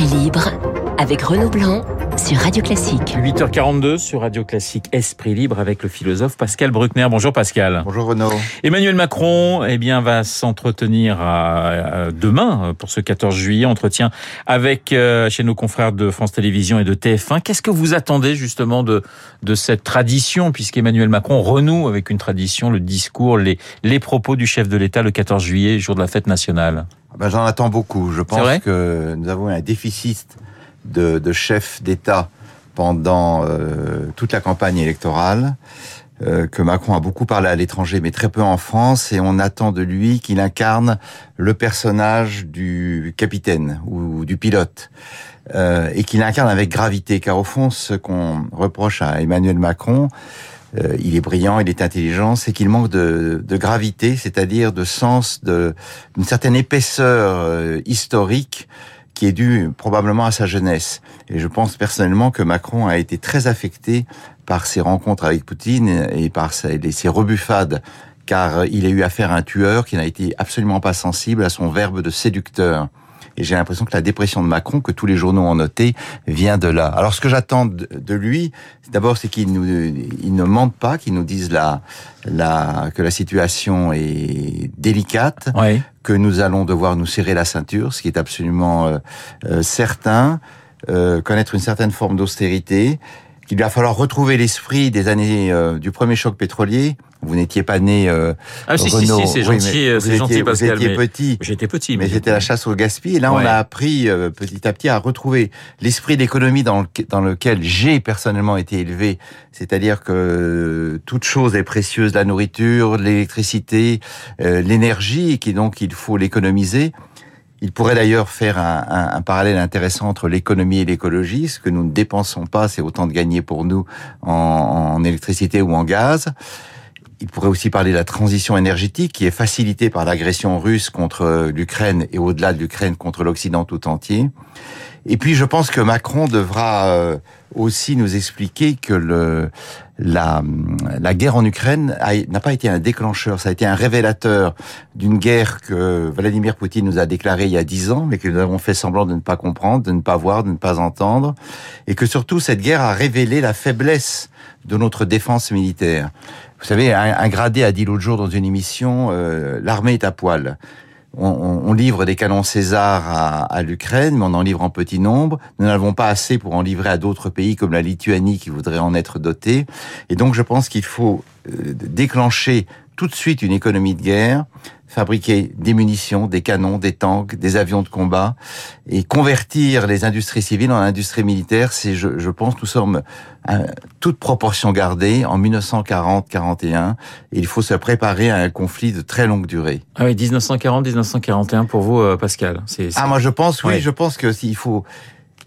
Libre avec Renaud Blanc sur Radio Classique. 8h42 sur Radio Classique Esprit libre avec le philosophe Pascal Bruckner. Bonjour Pascal. Bonjour Renaud. Emmanuel Macron eh bien, va s'entretenir demain pour ce 14 juillet. Entretien avec euh, chez nos confrères de France Télévisions et de TF1. Qu'est-ce que vous attendez justement de, de cette tradition? puisqu'Emmanuel Macron renoue avec une tradition, le discours, les, les propos du chef de l'État le 14 juillet, jour de la fête nationale ah ben, J'en attends beaucoup. Je pense que nous avons un déficit de, de chef d'État pendant euh, toute la campagne électorale, euh, que Macron a beaucoup parlé à l'étranger, mais très peu en France, et on attend de lui qu'il incarne le personnage du capitaine ou du pilote, euh, et qu'il incarne avec gravité, car au fond, ce qu'on reproche à Emmanuel Macron, euh, il est brillant, il est intelligent, c'est qu'il manque de, de gravité, c'est-à-dire de sens, d'une certaine épaisseur euh, historique qui est dû probablement à sa jeunesse. Et je pense personnellement que Macron a été très affecté par ses rencontres avec Poutine et par ses, rebuffades, car il a eu affaire à un tueur qui n'a été absolument pas sensible à son verbe de séducteur. Et j'ai l'impression que la dépression de Macron, que tous les journaux ont noté, vient de là. Alors ce que j'attends de lui, d'abord, c'est qu'il ne mente pas, qu'il nous dise la, que la situation est délicate, que nous allons devoir nous serrer la ceinture, ce qui est absolument euh, euh, certain, euh, connaître une certaine forme d'austérité, qu'il va falloir retrouver l'esprit des années du premier choc pétrolier, vous n'étiez pas né. Euh, ah si si, si c'est gentil, euh, c'est gentil Pascal. Vous étiez petit. J'étais petit, mais, c'était la chasse au gaspillage. Et là, on a appris euh, petit à petit à retrouver l'esprit d'économie dans, le, dans lequel j'ai personnellement été élevé. C'est-à-dire que toute chose est précieuse, la nourriture, l'électricité, euh, l'énergie, et qui donc il faut l'économiser. Il pourrait d'ailleurs faire un, parallèle intéressant entre l'économie et l'écologie. Ce que nous ne dépensons pas, c'est autant de gagner pour nous en, en électricité ou en gaz. Il pourrait aussi parler de la transition énergétique qui est facilitée par l'agression russe contre l'Ukraine et au-delà de l'Ukraine contre l'Occident tout entier. Et puis je pense que Macron devra euh, aussi nous expliquer que le, la, la guerre en Ukraine n'a pas été un déclencheur, ça a été un révélateur d'une guerre que Vladimir Poutine nous a déclarée il y a dix ans, mais que nous avons fait semblant de ne pas comprendre, de ne pas voir, de ne pas entendre, et que surtout cette guerre a révélé la faiblesse de notre défense militaire. Vous savez, un, gradé a dit l'autre jour dans une émission, euh, l'armée est à poil. On, on, livre des canons César à, à l'Ukraine, mais on en livre en petit nombre. Nous n'avons pas assez pour en livrer à d'autres pays comme la Lituanie qui voudraient en être dotés. Et donc je pense qu'il faut euh, déclencher tout de suite une économie de guerre, fabriquer des munitions, des canons, des tanks, des avions de combat, et convertir les industries civiles en industries militaires, c'est, je, je, pense, nous sommes à toute proportion gardée en 1940-41, et il faut se préparer à un conflit de très longue durée. Ah oui, 1940-1941 pour vous, euh, Pascal. C'est, Ah moi je pense, oui, je pense que s'il faut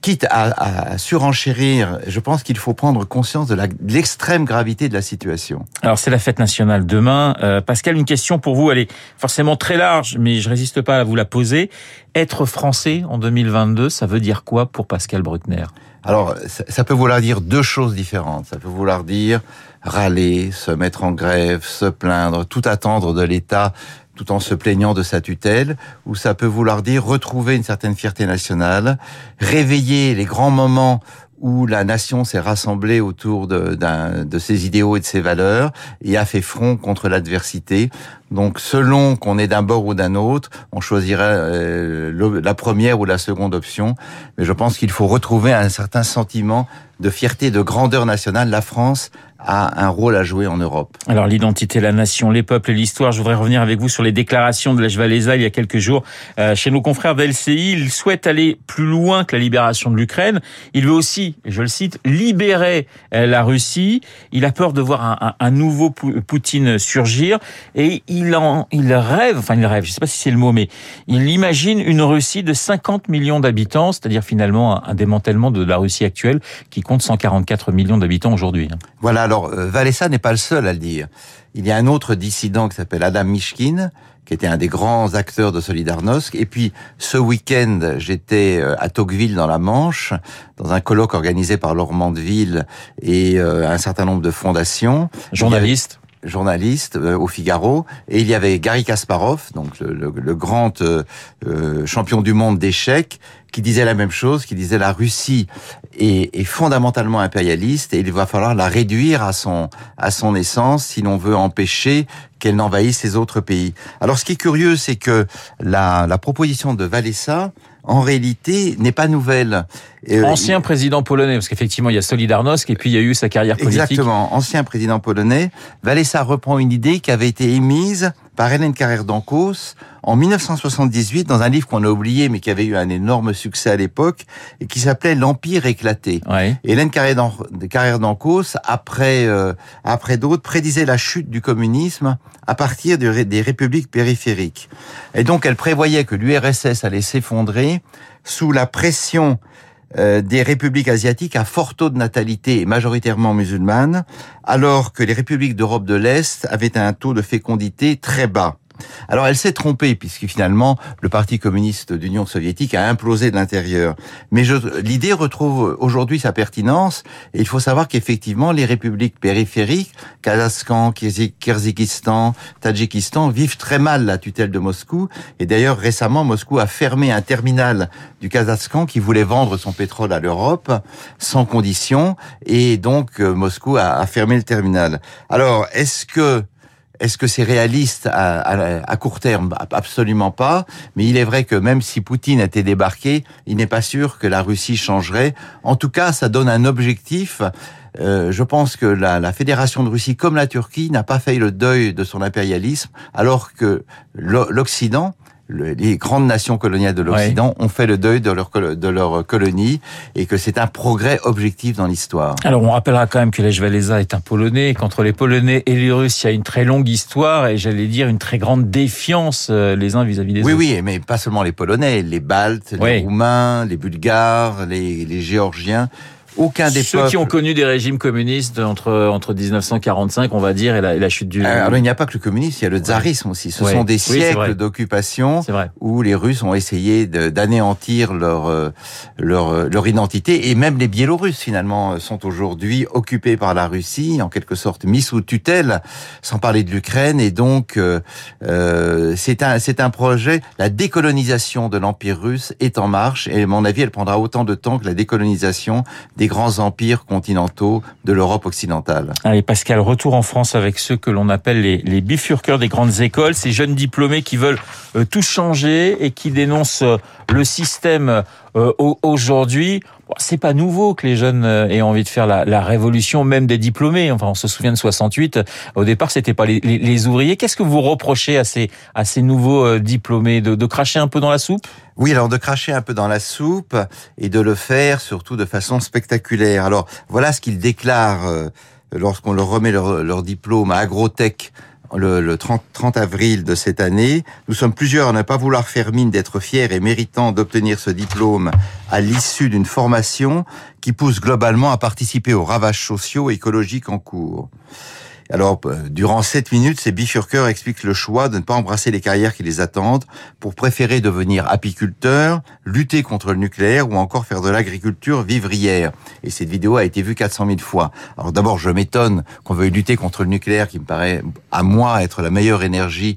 quitte à, à, surenchérir, je pense qu'il faut prendre conscience de l'extrême gravité de la situation. Alors c'est la fête nationale demain. Euh, Pascal, une question pour vous, elle est forcément très large, mais je résiste pas à vous la poser. Être français en 2022, ça veut dire quoi pour Pascal Bruckner? Alors ça, ça peut vouloir dire deux choses différentes. Ça peut vouloir dire râler, se mettre en grève, se plaindre, tout attendre de l'État tout en se plaignant de sa tutelle, ou ça peut vouloir dire retrouver une certaine fierté nationale, réveiller les grands moments où la nation s'est rassemblée autour de, de, ses idéaux et de ses valeurs et a fait front contre l'adversité. Donc, selon qu'on est d'un bord ou d'un autre, on choisirait euh, la première ou la seconde option. Mais je pense qu'il faut retrouver un certain sentiment de fierté, de grandeur nationale. La France a un rôle à jouer en Europe. Alors l'identité, la nation, les peuples et l'histoire. Je voudrais revenir avec vous sur les déclarations de Lech Walesa il y a quelques jours euh, chez nos confrères d'LCI. Il souhaite aller plus loin que la libération de l'Ukraine. Il veut aussi, je le cite, libérer euh, la Russie. Il a peur de voir un, un, nouveau Poutine surgir et il en, il rêve, enfin il rêve, je ne sais pas si c'est le mot, mais il imagine une Russie de 50 millions d'habitants, c'est-à-dire finalement un démantèlement de la Russie actuelle qui compte 144 millions d'habitants aujourd'hui. Hein. Voilà, alors euh, Valessa n'est pas le seul à le dire. Il y a un autre dissident qui s'appelle Adam Mishkin, qui était un des grands acteurs de Solidarnosc. Et puis, ce week-end, j'étais euh, à Tocqueville, dans la Manche, dans un colloque organisé par Laurent Mandeville et euh, un certain nombre de fondations. Journalistes journaliste euh, au Figaro, et il y avait Gary Kasparov, donc le, grand euh, euh, champion du monde d'échecs, qui disait la même chose, qui disait la Russie est, est, fondamentalement impérialiste et il va falloir la réduire à son à son essence si l'on veut empêcher qu'elle n'envahisse les autres pays. Alors ce qui est curieux, c'est que la, la proposition de Valessa en réalité, n'est pas nouvelle. Euh, ancien président polonais, parce qu'effectivement, il y a Solidarnosc et puis il y a eu sa carrière politique. Exactement, ancien président polonais. Valessa reprend une idée qui avait été émise par Hélène Carrère d'Ancos en 1978 dans un livre qu'on a oublié mais qui avait eu un énorme succès à l'époque et qui s'appelait L'Empire éclaté. Hélène Carrère d'Ancos, après euh, après d'autres, prédisait la chute du communisme à partir des républiques périphériques. Et donc elle prévoyait que l'URSS allait s'effondrer sous la pression euh, des républiques asiatiques à fort taux de natalité majoritairement musulmanes, alors que les républiques d'Europe de l'Est avaient un taux de fécondité très bas. Alors elle s'est trompée puisque finalement le Parti communiste d'Union soviétique a implosé de l'intérieur. Mais l'idée retrouve aujourd'hui sa pertinence et il faut savoir qu'effectivement les républiques périphériques, Kazakhstan, Kyrgyzstan, Tadjikistan vivent très mal la tutelle de Moscou et d'ailleurs récemment Moscou a fermé un terminal du Kazakhstan qui voulait vendre son pétrole à l'Europe sans condition et donc euh, Moscou a, a fermé le terminal. Alors est-ce que est-ce que c'est réaliste à, court terme? Absolument pas. Mais il est vrai que même si Poutine était débarqué, il n'est pas sûr que la Russie changerait. En tout cas, ça donne un objectif. Euh, je pense que la, la, Fédération de Russie, comme la Turquie, n'a pas fait le deuil de son impérialisme, alors que l'Occident les grandes nations coloniales de l'Occident ont fait le deuil de leur, de leur colonie et que c'est un progrès objectif dans l'histoire. Alors on rappellera quand même que Lech Walesa est un Polonais, qu'entre les Polonais et les Russes, il y a une très longue histoire et j'allais dire une très grande défiance euh, les uns vis-à-vis des autres. Oui, oui, mais pas seulement les Polonais, les Baltes, les Roumains, les Bulgares, les, les Géorgiens aucun des Ceux qui ont connu des régimes communistes entre entre 1945, on va dire, et la, la chute du. Euh, alors il n'y a pas que le communisme, il y a le tsarisme aussi. Ce sont des siècles d'occupation où les Russes ont essayé d'anéantir leur euh, leur euh, leur identité et même les Biélorusses finalement sont aujourd'hui occupés par la Russie, en quelque sorte mis sous tutelle, sans parler de l'Ukraine. Et donc euh, c'est un c'est un projet. La décolonisation de l'empire russe est en marche et à mon avis, elle prendra autant de temps que la décolonisation des grands empires continentaux de l'Europe occidentale. Allez Pascal, retour en France avec ceux que l'on appelle les, les bifurqueurs des grandes écoles, ces jeunes diplômés qui veulent euh, tout changer et qui dénoncent euh, le système euh, aujourd'hui. C'est pas nouveau que les jeunes aient envie de faire la, révolution, même des diplômés. Enfin, on se souvient de 68. Au départ, c'était pas les, ouvriers. Qu'est-ce que vous reprochez à ces nouveaux diplômés de, de cracher un peu dans la soupe? Oui, alors de cracher un peu dans la soupe et de le faire surtout de façon spectaculaire. Alors voilà ce qu'ils déclarent euh, lorsqu'on leur remet leur, leur diplôme à Agrotech le, 30, 30, avril de cette année. Nous sommes plusieurs à ne pas vouloir faire mine d'être fiers et méritants d'obtenir ce diplôme à l'issue d'une formation qui pousse globalement à participer aux ravages sociaux et écologiques en cours. Alors, euh, durant sept minutes, ces bifurqueurs expliquent le choix de ne pas embrasser les carrières qui les attendent pour préférer devenir apiculteur, lutter contre le nucléaire ou encore faire de l'agriculture vivrière. Et cette vidéo a été vue 400 000 fois. Alors d'abord, je m'étonne qu'on veuille lutter contre le nucléaire qui me paraît, à moi, être la meilleure énergie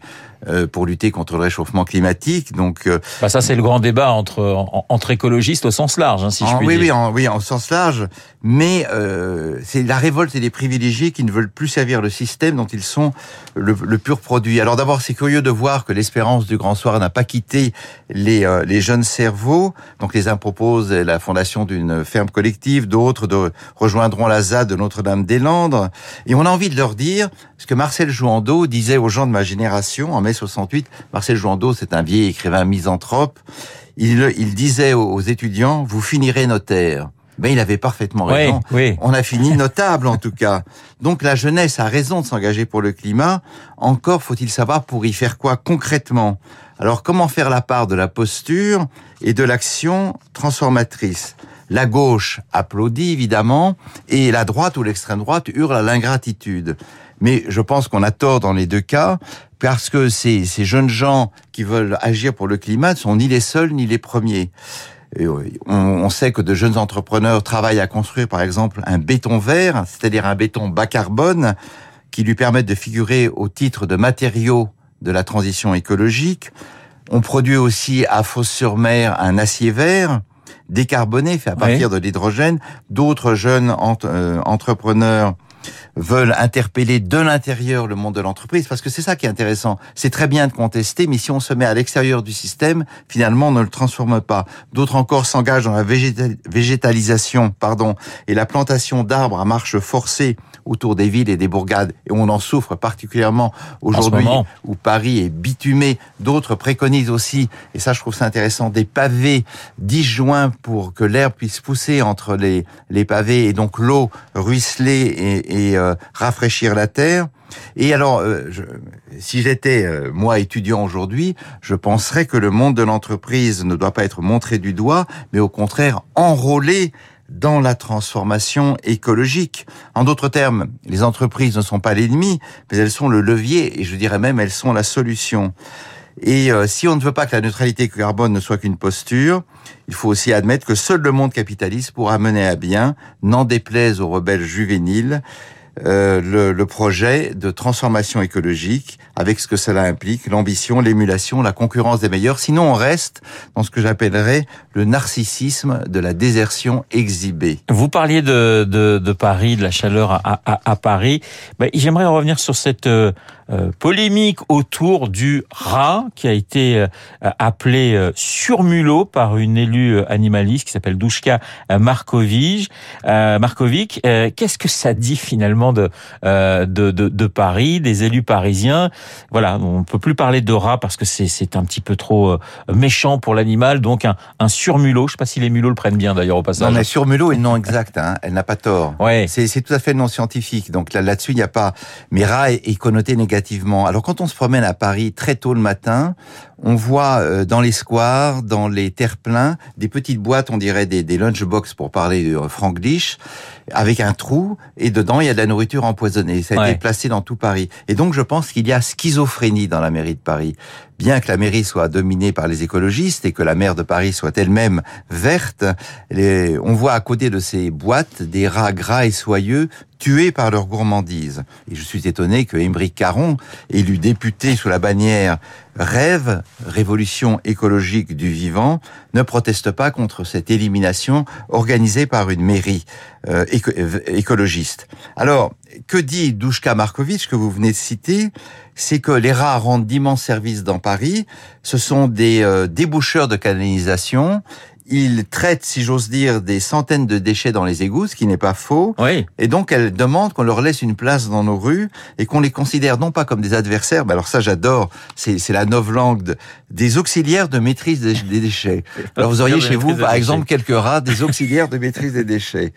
pour lutter contre le réchauffement climatique. Donc, euh, bah ça c'est le grand débat entre entre écologistes au sens large, hein, si je puis oui, dire. Oui, en, oui, en sens large. Mais euh, c'est la révolte des privilégiés qui ne veulent plus servir le système dont ils sont le, le pur produit. Alors d'abord, c'est curieux de voir que l'espérance du grand soir n'a pas quitté les euh, les jeunes cerveaux. Donc les uns proposent la fondation d'une ferme collective, d'autres de rejoindront la ZAD de Notre-Dame-des-Landes. Et on a envie de leur dire ce que Marcel Jouandeau disait aux gens de ma génération en 68. Marcel Jouandeau, c'est un vieil écrivain misanthrope. Il, il disait aux étudiants, vous finirez notaire. Ben, il avait parfaitement raison. Oui, On a fini notable, en tout cas. Donc, la jeunesse a raison de s'engager pour le climat. Encore faut-il savoir pour y faire quoi concrètement. Alors, comment faire la part de la posture et de l'action transformatrice? La gauche applaudit, évidemment, et la droite ou l'extrême droite hurle à l'ingratitude. Mais je pense qu'on a tort dans les deux cas, parce que ces, ces jeunes gens qui veulent agir pour le climat ne sont ni les seuls ni les premiers. on, sait que de jeunes entrepreneurs travaillent à construire, par exemple, un béton vert, c'est-à-dire un béton bas carbone, qui lui permettent de figurer au titre de matériaux de la transition écologique. On produit aussi à Fos-sur-Mer un acier vert décarboné, fait à partir de l'hydrogène. D'autres jeunes euh, entrepreneurs veulent interpeller de l'intérieur le monde de l'entreprise, parce que c'est ça qui est intéressant. C'est très bien de contester, mais si on se met à l'extérieur du système, finalement, on ne le transforme pas. D'autres encore s'engagent dans la végétalisation, pardon, et la plantation d'arbres à marche forcée autour des villes et des bourgades, et on en souffre particulièrement aujourd'hui, où Paris est bitumé. D'autres préconisent aussi, et ça je trouve ça intéressant, des pavés disjoints pour que l'air puisse pousser entre les, les pavés, et donc l'eau ruisseler et, et euh, rafraîchir la terre. Et alors, euh, je, si j'étais euh, moi étudiant aujourd'hui, je penserais que le monde de l'entreprise ne doit pas être montré du doigt, mais au contraire enrôlé dans la transformation écologique. En d'autres termes, les entreprises ne sont pas l'ennemi, mais elles sont le levier, et je dirais même elles sont la solution. Et si on ne veut pas que la neutralité carbone ne soit qu'une posture, il faut aussi admettre que seul le monde capitaliste pourra mener à bien, n'en déplaise aux rebelles juvéniles, euh, le, le, projet de transformation écologique avec ce que cela implique, l'ambition, l'émulation, la concurrence des meilleurs. Sinon, on reste dans ce que j'appellerais le narcissisme de la désertion exhibée. Vous parliez de, de, de Paris, de la chaleur à, à, à Paris. Ben, J'aimerais revenir sur cette euh, polémique autour du rat qui a été euh, appelé euh, surmulot par une élue animaliste qui s'appelle Douchka Markovic. Markovic, qu'est-ce que ça dit finalement de, de, de, de, Paris, des élus parisiens? Voilà, on peut plus parler de rat parce que c'est un petit peu trop méchant pour l'animal, donc un, un surmulot. Je sais pas si les mulots le prennent bien d'ailleurs au passage. Non, mais surmulot est non exact. Hein. Elle n'a pas tort. Ouais. C'est tout à fait non scientifique. Donc là, là-dessus, il n'y a pas. Mais rat est, est connoté alors quand on se promène à Paris très tôt le matin, on voit euh, dans les squares, dans les terre-pleins, des petites boîtes, on dirait des, des lunchbox pour parler de franglish, avec un trou, et dedans il y a de la nourriture empoisonnée. Ça a été placé dans tout Paris. Et donc je pense qu'il y a schizophrénie dans la mairie de Paris. Bien que la mairie soit dominée par les écologistes et que la maire de Paris soit elle-même verte, on voit à côté de ces boîtes des rats gras et soyeux tués par leur gourmandise. Et je suis étonné que Émeric Caron, élu député sous la bannière Rêve, révolution écologique du vivant, ne proteste pas contre cette élimination organisée par une mairie euh, écologiste. Alors, que dit Douchka Markovic, que vous venez de citer? C'est que les rats rendent d'immenses services dans Paris. Ce sont des euh, déboucheurs de canalisation il traite, si j'ose dire, des centaines de déchets dans les égouts, ce qui n'est pas faux. Oui. Et donc, elle demande qu'on leur laisse une place dans nos rues et qu'on les considère non pas comme des adversaires, mais alors ça, j'adore, c'est la langue des auxiliaires de maîtrise des, déchets. Alors, vous auriez chez vous, par exemple, quelques rats, des auxiliaires de maîtrise des déchets.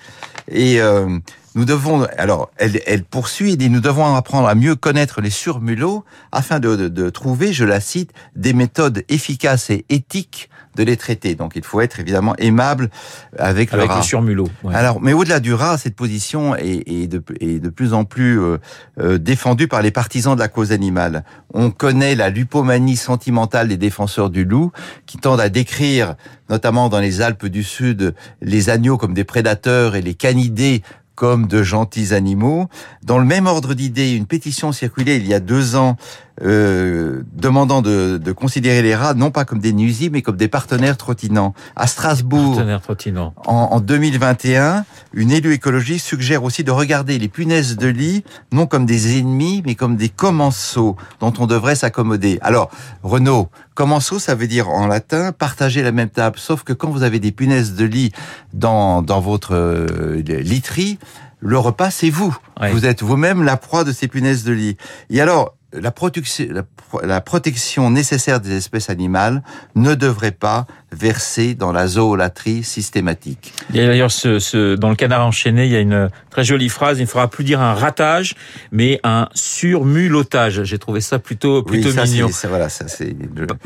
Et euh, nous devons, alors, elle, elle poursuit et dit, nous devons apprendre à mieux connaître les surmulots afin de, de, de trouver, je la cite, des méthodes efficaces et éthiques de les traiter. Donc il faut être évidemment aimable avec, avec le rat. le surmulot. Ouais. Alors, mais au-delà du rat, cette position est, est, de, est de, plus en plus euh, euh, défendue par les partisans de la cause animale. On connaît la lupomanie sentimentale des défenseurs du loup, qui tendent à décrire, notamment dans les Alpes du Sud, les agneaux comme des prédateurs et les canidés comme de gentils animaux. Dans le même ordre d'idées, une pétition circulait il y a deux ans euh, demandant de, de, considérer les rats non pas comme des nuisibles, mais comme des partenaires trottinants. À Strasbourg, en, en 2021, une élue écologiste suggère aussi de regarder les punaises de lit non comme des ennemis, mais comme des commensaux dont on devrait s'accommoder. Alors, Renaud, commensaux, ça veut dire en latin partager la même table, sauf que quand vous avez des punaises de lit dans, dans votre euh, literie, le repas, c'est vous. Ouais. Vous êtes vous-même la proie de ces punaises de lit. Et alors, la protection, la, protection nécessaire des espèces animales ne devrait pas verser dans la zoolatrie systématique. Il y a d'ailleurs ce, ce, dans le canard enchaîné, il y a une très jolie phrase. Il ne faudra plus dire un ratage, mais un surmulotage. J'ai trouvé ça plutôt plutôt oui, ça mignon. Ça, voilà, ça.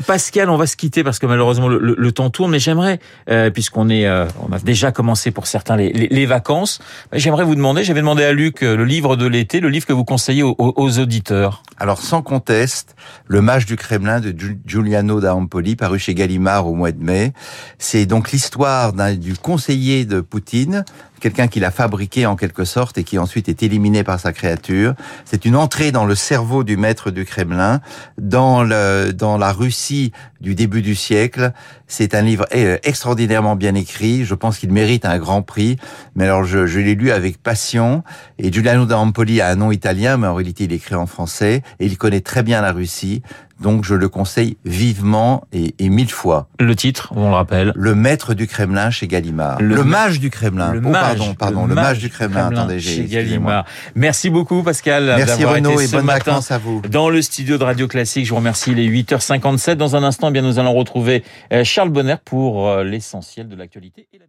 Pascal, on va se quitter parce que malheureusement le, le, le temps tourne, mais j'aimerais, euh, puisqu'on est, euh, on a déjà commencé pour certains les, les, les vacances, j'aimerais vous demander. J'avais demandé à Luc euh, le livre de l'été, le livre que vous conseillez aux, aux auditeurs. Alors sans conteste, Le Mage du Kremlin de Giuliano da Empoli, paru chez Gallimard au mois de mai. C'est donc l'histoire du conseiller de Poutine, quelqu'un qui l'a fabriqué en quelque sorte et qui ensuite est éliminé par sa créature. C'est une entrée dans le cerveau du maître du Kremlin, dans la Russie du début du siècle. C'est un livre eh, extraordinairement bien écrit. Je pense qu'il mérite un grand prix. Mais alors je, je l'ai lu avec passion. Et Giuliano d'Ampoli a un nom italien, mais en réalité il écrit en français et il connaît très bien la Russie. Donc je le conseille vivement et, et, mille fois. Le titre, on le rappelle. Le maître du Kremlin chez Gallimard. Le, mage du Kremlin. Le oh, pardon, pardon, le, mage, du Kremlin. Attendez, chez Gallimard. Merci beaucoup Pascal. Merci Renaud et bonne vacances à vous. Dans le studio de Radio Classique, je vous remercie. Il est 8h57. Dans un instant, eh bien nous allons retrouver euh, Charles Bonner pour euh, l'essentiel de l'actualité et la